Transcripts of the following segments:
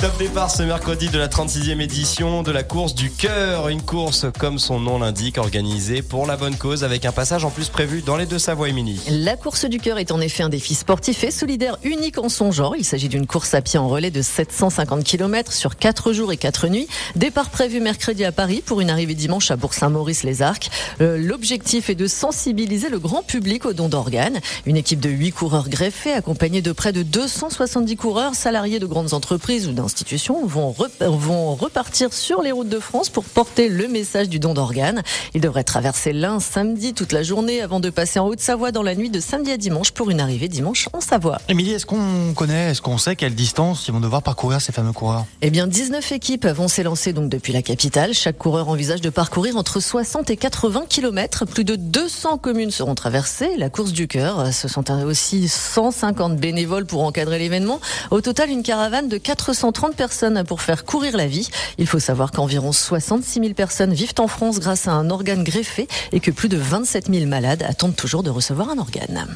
Top départ ce mercredi de la 36e édition de la course du cœur. Une course, comme son nom l'indique, organisée pour la bonne cause avec un passage en plus prévu dans les deux Savoie Mini. La course du cœur est en effet un défi sportif et solidaire unique en son genre. Il s'agit d'une course à pied en relais de 750 km sur 4 jours et 4 nuits. Départ prévu mercredi à Paris pour une arrivée dimanche à Bourg-Saint-Maurice-les-Arcs. Euh, l'objectif est de sensibiliser le grand public aux dons d'organes. Une équipe de 8 coureurs greffés accompagnée de près de 270 coureurs salariés de grandes entreprises ou d'un institutions vont, vont repartir sur les routes de France pour porter le message du don d'organes. Ils devraient traverser l'Ain samedi toute la journée avant de passer en Haute-Savoie dans la nuit de samedi à dimanche pour une arrivée dimanche en Savoie. Émilie, est-ce qu'on connaît, est-ce qu'on sait quelle distance ils vont devoir parcourir ces fameux coureurs? Eh bien, 19 équipes vont s'élancer donc depuis la capitale. Chaque coureur envisage de parcourir entre 60 et 80 km. Plus de 200 communes seront traversées. La course du cœur, ce sont aussi 150 bénévoles pour encadrer l'événement. Au total, une caravane de 430 30 personnes pour faire courir la vie. Il faut savoir qu'environ 66 000 personnes vivent en France grâce à un organe greffé et que plus de 27 000 malades attendent toujours de recevoir un organe.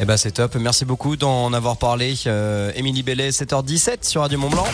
Eh ben c'est top. Merci beaucoup d'en avoir parlé. Euh, Émilie Bellet, 7h17 sur Radio Mont Blanc.